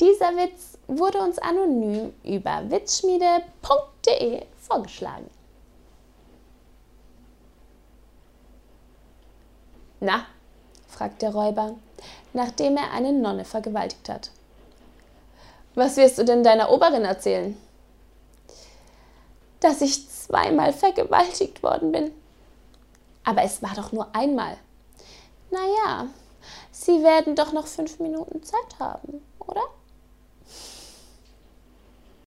Dieser Witz wurde uns anonym über witzschmiede.de vorgeschlagen. Na, fragt der Räuber, nachdem er eine Nonne vergewaltigt hat. Was wirst du denn deiner Oberin erzählen? Dass ich zweimal vergewaltigt worden bin. Aber es war doch nur einmal. Naja, Sie werden doch noch fünf Minuten Zeit haben, oder?